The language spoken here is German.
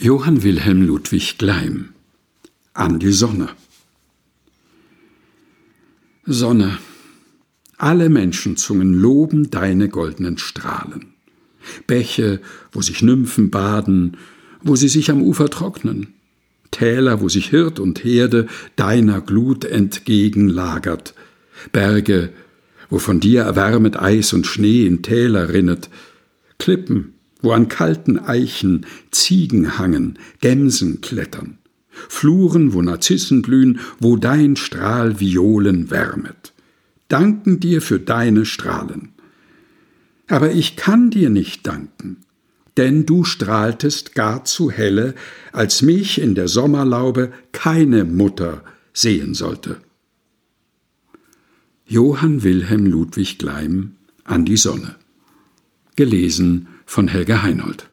Johann Wilhelm Ludwig Gleim An die Sonne Sonne, alle Menschenzungen loben deine goldenen Strahlen. Bäche, wo sich Nymphen baden, wo sie sich am Ufer trocknen. Täler, wo sich Hirt und Herde deiner Glut entgegenlagert. Berge, wo von dir erwärmet Eis und Schnee in Täler rinnet. Klippen, wo an kalten Eichen Ziegen hangen, Gämsen klettern, Fluren, wo Narzissen blühen, wo dein Strahl Violen wärmet. Danken dir für deine Strahlen. Aber ich kann dir nicht danken, denn du strahltest gar zu helle, als mich in der Sommerlaube keine Mutter sehen sollte. Johann Wilhelm Ludwig Gleim An die Sonne. Gelesen von Helga Heinold.